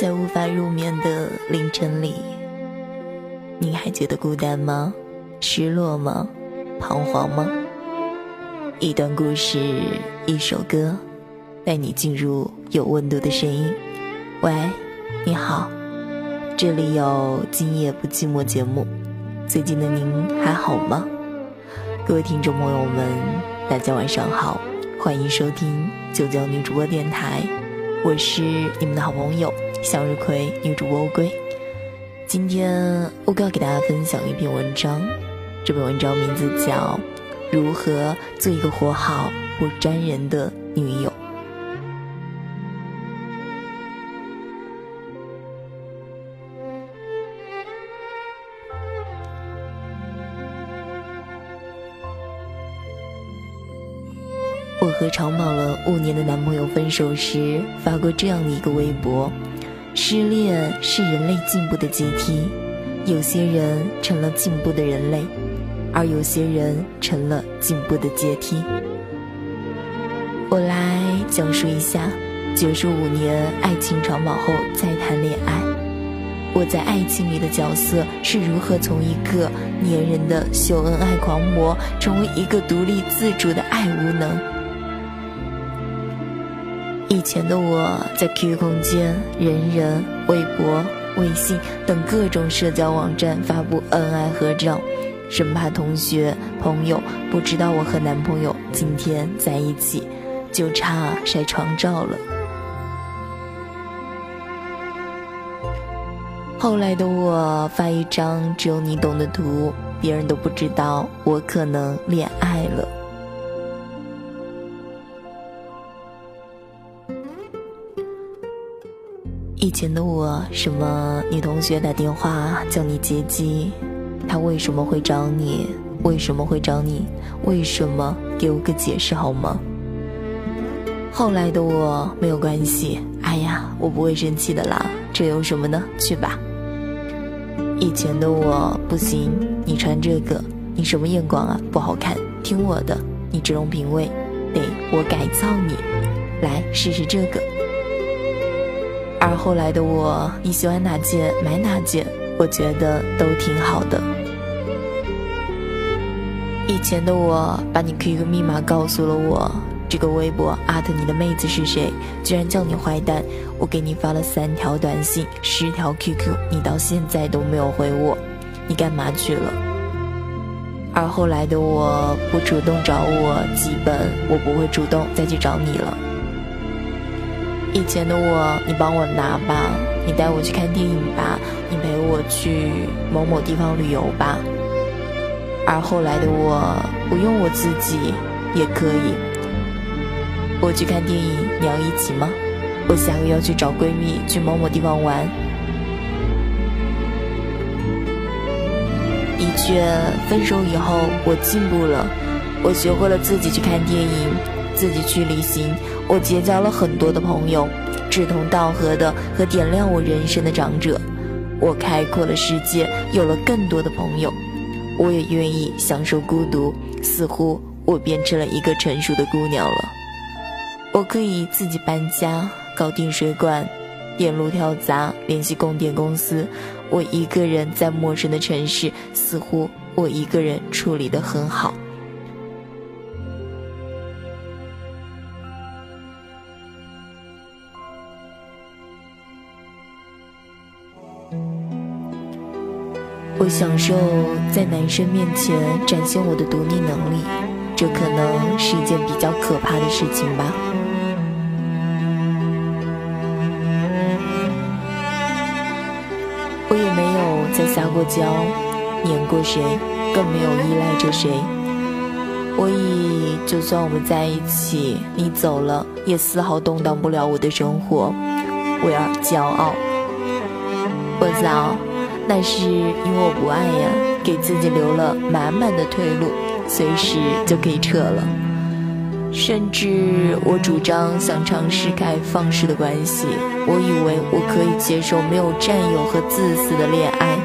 在无法入眠的凌晨里，你还觉得孤单吗？失落吗？彷徨吗？一段故事，一首歌，带你进入有温度的声音。喂，你好，这里有今夜不寂寞节目。最近的您还好吗？各位听众朋友们，大家晚上好，欢迎收听九九女主播电台，我是你们的好朋友向日葵女主播乌龟。今天乌龟要给大家分享一篇文章，这篇文章名字叫《如何做一个活好不粘人的女友》。我和长跑了五年的男朋友分手时，发过这样的一个微博：失恋是人类进步的阶梯，有些人成了进步的人类，而有些人成了进步的阶梯。我来讲述一下，九十五年爱情长跑后再谈恋爱，我在爱情里的角色是如何从一个粘人的秀恩爱狂魔，成为一个独立自主的爱无能。前的我在 QQ 空间、人人、微博、微信等各种社交网站发布恩爱合照，生怕同学朋友不知道我和男朋友今天在一起，就差晒床照了。后来的我发一张只有你懂的图，别人都不知道我可能恋爱了。以前的我，什么女同学打电话叫你接机，他为什么会找你？为什么会找你？为什么？给我个解释好吗？后来的我没有关系，哎呀，我不会生气的啦，这有什么呢？去吧。以前的我不行，你穿这个，你什么眼光啊？不好看，听我的，你这种品味，得我改造你，来试试这个。而后来的我，你喜欢哪件买哪件，我觉得都挺好的。以前的我把你 QQ 密码告诉了我，这个微博艾特你的妹子是谁，居然叫你坏蛋。我给你发了三条短信，十条 QQ，你到现在都没有回我，你干嘛去了？而后来的我不主动找我，基本我不会主动再去找你了。以前的我，你帮我拿吧，你带我去看电影吧，你陪我去某某地方旅游吧。而后来的我，不用我自己也可以。我去看电影，你要一起吗？我下个要去找闺蜜去某某地方玩。的确，分手以后我进步了，我学会了自己去看电影。自己去旅行，我结交了很多的朋友，志同道合的和点亮我人生的长者，我开阔了世界，有了更多的朋友，我也愿意享受孤独，似乎我变成了一个成熟的姑娘了。我可以自己搬家，搞定水管，电路跳闸，联系供电公司。我一个人在陌生的城市，似乎我一个人处理得很好。我享受在男生面前展现我的独立能力，这可能是一件比较可怕的事情吧。我也没有再撒过娇，黏过谁，更没有依赖着谁。我以就算我们在一起，你走了，也丝毫动荡不了我的生活，为而骄傲。我早。那是因为我不爱呀，给自己留了满满的退路，随时就可以撤了。甚至我主张想尝试开放式的关系，我以为我可以接受没有占有和自私的恋爱。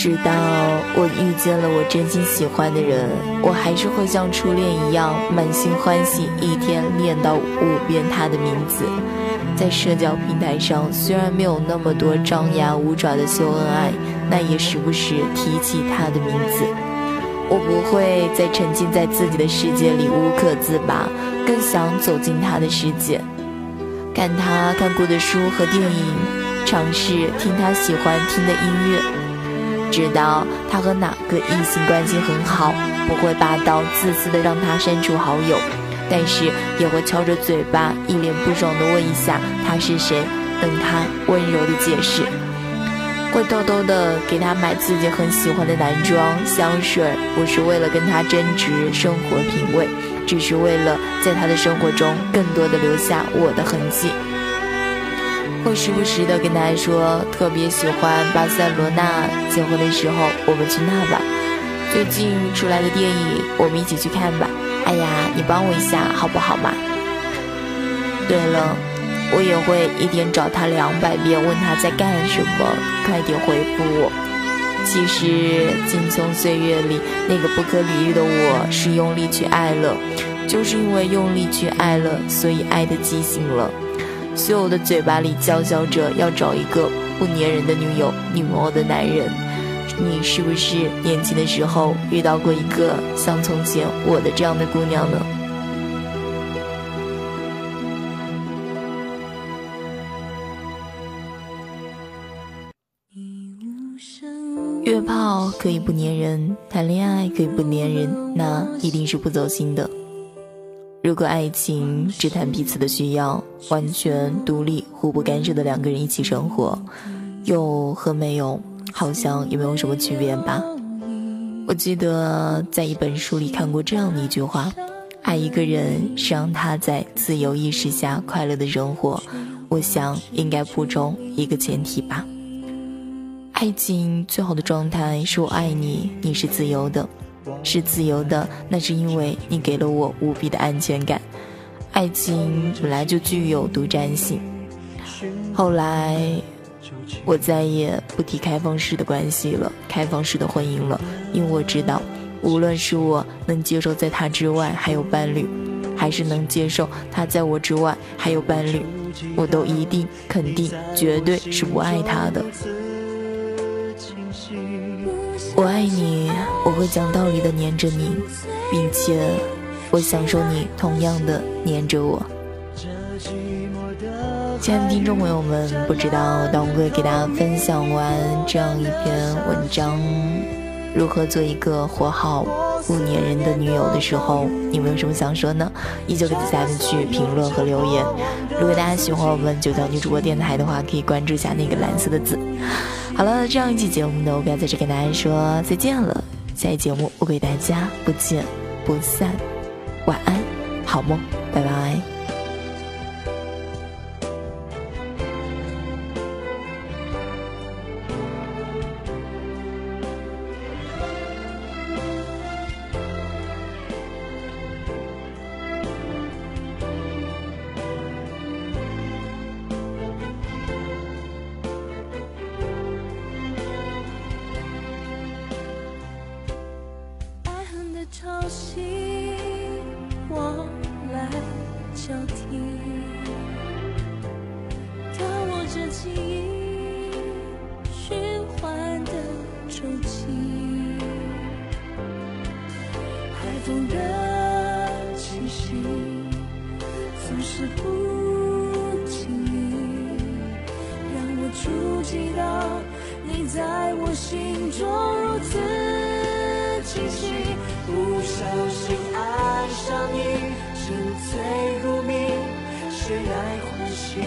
直到我遇见了我真心喜欢的人，我还是会像初恋一样满心欢喜，一天念到五遍他的名字。在社交平台上，虽然没有那么多张牙舞爪的秀恩爱，那也时不时提起他的名字。我不会再沉浸在自己的世界里无可自拔，更想走进他的世界，看他看过的书和电影，尝试听他喜欢听的音乐。知道他和哪个异性关系很好，不会霸道自私的让他删除好友，但是也会敲着嘴巴，一脸不爽的问一下他是谁，等他温柔的解释。会偷偷的给他买自己很喜欢的男装、香水，不是为了跟他争执生活品味，只是为了在他的生活中更多的留下我的痕迹。会时不时的跟他说，特别喜欢巴塞罗那，结婚的时候我们去那吧。最近出来的电影，我们一起去看吧。哎呀，你帮我一下好不好嘛？对了，我也会一天找他两百遍，问他在干什么，快点回复我。其实青葱岁月里那个不可理喻的我，是用力去爱了，就是因为用力去爱了，所以爱的畸形了。所有的嘴巴里叫嚣着要找一个不粘人的女友、女魔的男人，你是不是年轻的时候遇到过一个像从前我的这样的姑娘呢？约炮可以不粘人，谈恋爱可以不粘人，那一定是不走心的。如果爱情只谈彼此的需要，完全独立、互不干涉的两个人一起生活，有和没有好像也没有什么区别吧。我记得在一本书里看过这样的一句话：爱一个人是让他在自由意识下快乐的生活。我想应该不中一个前提吧：爱情最好的状态是我爱你，你是自由的。是自由的，那是因为你给了我无比的安全感。爱情本来就具有独占性。后来，我再也不提开放式的关系了，开放式的婚姻了，因为我知道，无论是我能接受在他之外还有伴侣，还是能接受他在我之外还有伴侣，我都一定、肯定、绝对是不爱他的。我爱你，我会讲道理的黏着你，并且我享受你同样的黏着我。亲爱的听众朋友们，不知道当我给大家分享完这样一篇文章，如何做一个活好不粘人的女友的时候，你们有什么想说呢？依旧可以在下面去评论和留言。如果大家喜欢我们九条女主播电台的话，可以关注一下那个蓝色的字。好了，这样一期节目呢，我要在这跟大家说再见了。下期节目我给大家不见不散，晚安，好梦，拜拜。风的气息总是不经意让我触及到你在我心中如此清晰不小心爱上你沉醉入迷谁来唤醒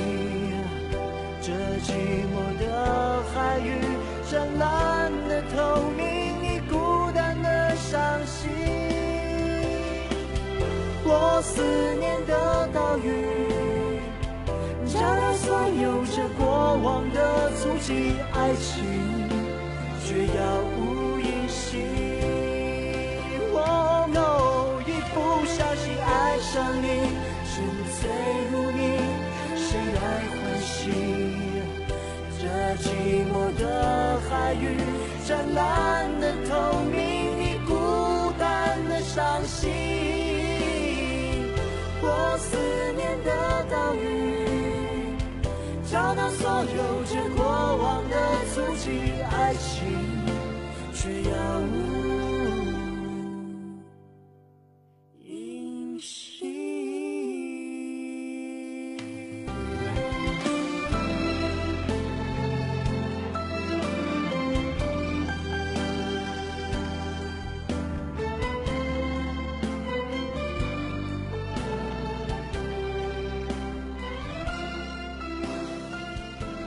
这寂寞的海域湛蓝的透明。思念的岛屿，找到所有这过往的足迹，爱情却杳无音信。哦一不小心爱上你，沉醉如你，谁来唤醒这寂寞的海域？湛蓝的透明，你孤单的伤心。找到所有这过往的足迹，爱情却杳无。